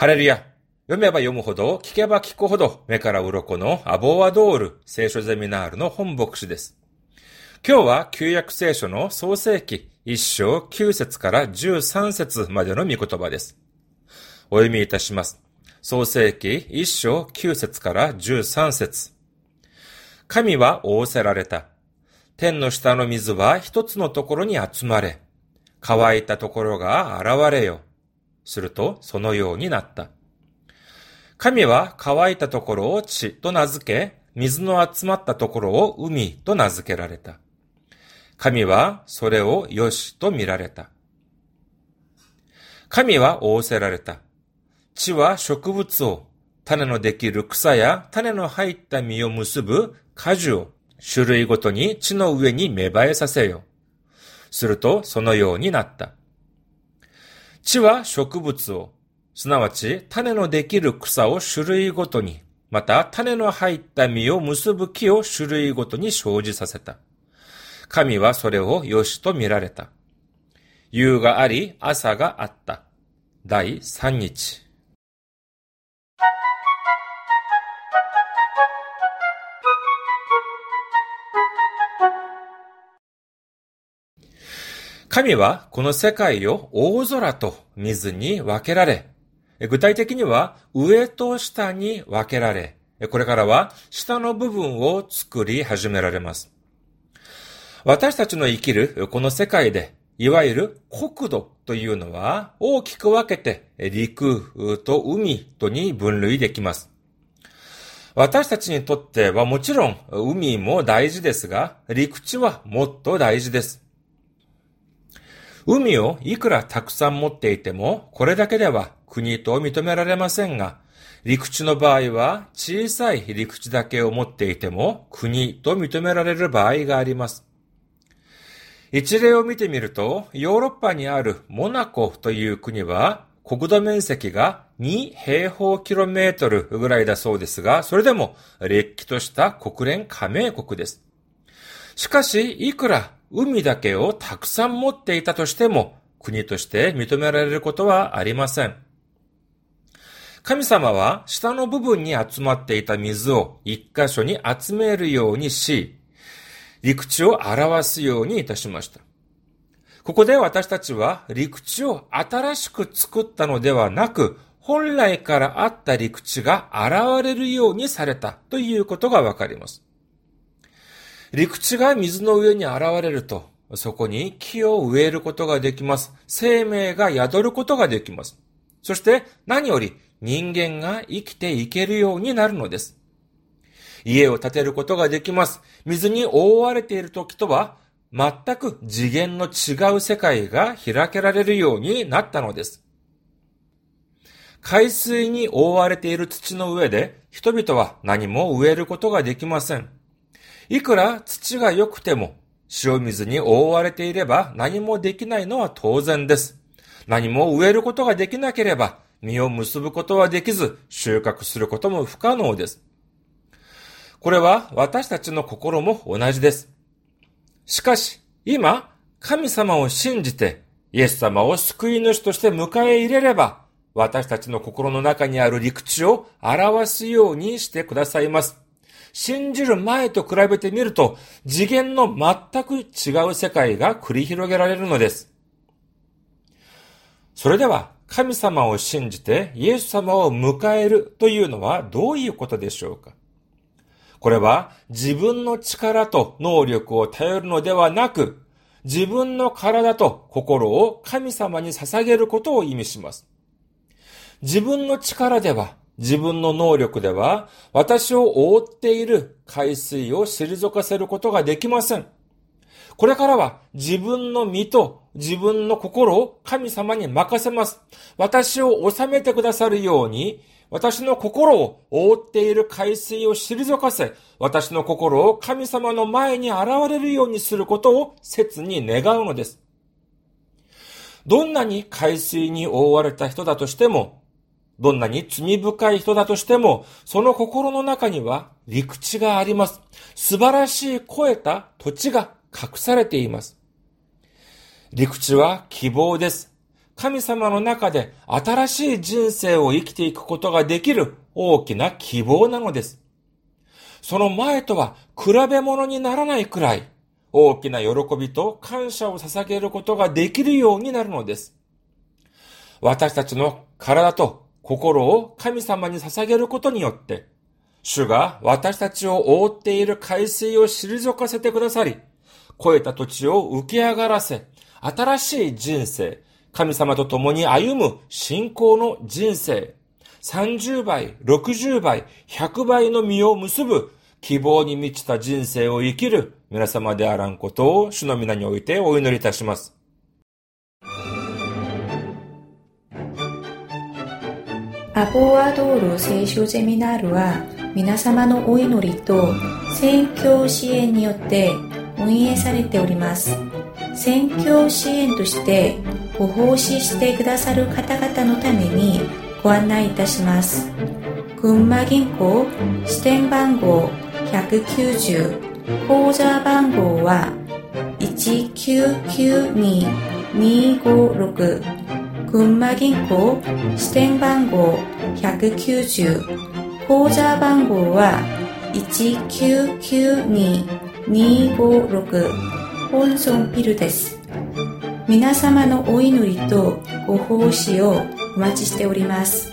ハレルヤ。読めば読むほど、聞けば聞くほど、目から鱗のアボアドール聖書ゼミナールの本牧師です。今日は旧約聖書の創世記一章九節から十三節までの御言葉です。お読みいたします。創世記一章九節から十三節神は仰せられた。天の下の水は一つのところに集まれ。乾いたところが現れよ。すると、そのようになった。神は乾いたところを地と名付け、水の集まったところを海と名付けられた。神はそれをよしと見られた。神は仰せられた。地は植物を、種のできる草や種の入った実を結ぶ果樹を、種類ごとに地の上に芽生えさせよ。するとそのようになった。地は植物を、すなわち種のできる草を種類ごとに、また種の入った実を結ぶ木を種類ごとに生じさせた。神はそれを良しと見られた。夕があり、朝があった。第三日。神はこの世界を大空と水に分けられ、具体的には上と下に分けられ、これからは下の部分を作り始められます。私たちの生きるこの世界で、いわゆる国土というのは大きく分けて陸と海とに分類できます。私たちにとってはもちろん海も大事ですが、陸地はもっと大事です。海をいくらたくさん持っていても、これだけでは国と認められませんが、陸地の場合は小さい陸地だけを持っていても国と認められる場合があります。一例を見てみると、ヨーロッパにあるモナコという国は、国土面積が2平方キロメートルぐらいだそうですが、それでも、れっきとした国連加盟国です。しかし、いくら海だけをたくさん持っていたとしても、国として認められることはありません。神様は下の部分に集まっていた水を一箇所に集めるようにし、陸地を表すようにいたしました。ここで私たちは陸地を新しく作ったのではなく、本来からあった陸地が現れるようにされたということがわかります。陸地が水の上に現れると、そこに木を植えることができます。生命が宿ることができます。そして何より人間が生きていけるようになるのです。家を建てることができます。水に覆われている時とは全く次元の違う世界が開けられるようになったのです。海水に覆われている土の上で人々は何も植えることができません。いくら土が良くても、塩水に覆われていれば何もできないのは当然です。何も植えることができなければ、実を結ぶことはできず、収穫することも不可能です。これは私たちの心も同じです。しかし、今、神様を信じて、イエス様を救い主として迎え入れれば、私たちの心の中にある陸地を表すようにしてくださいます。信じる前と比べてみると、次元の全く違う世界が繰り広げられるのです。それでは、神様を信じてイエス様を迎えるというのはどういうことでしょうか？これは自分の力と能力を頼るのではなく、自分の体と心を神様に捧げることを意味します。自分の力では自分の能力では、私を覆っている海水を退かせることができません。これからは自分の身と自分の心を神様に任せます。私を治めてくださるように、私の心を覆っている海水を退かせ、私の心を神様の前に現れるようにすることを切に願うのです。どんなに海水に覆われた人だとしても、どんなに罪深い人だとしても、その心の中には陸地があります。素晴らしい超えた土地が隠されています。陸地は希望です。神様の中で新しい人生を生きていくことができる大きな希望なのです。その前とは比べ物にならないくらい大きな喜びと感謝を捧げることができるようになるのです。私たちの体と心を神様に捧げることによって、主が私たちを覆っている海水を退かせてくださり、超えた土地を浮き上がらせ、新しい人生、神様と共に歩む信仰の人生、30倍、60倍、100倍の実を結ぶ希望に満ちた人生を生きる皆様であらんことを主の皆においてお祈りいたします。アボアドール聖書ゼミナールは皆様のお祈りと宣教支援によって運営されております。宣教支援としてご奉仕してくださる方々のためにご案内いたします。群馬銀行支店番号190口座番号は1992256群馬銀行支店番号190口座番号は1992256本尊ピルです皆様のお祈りとご奉仕をお待ちしております。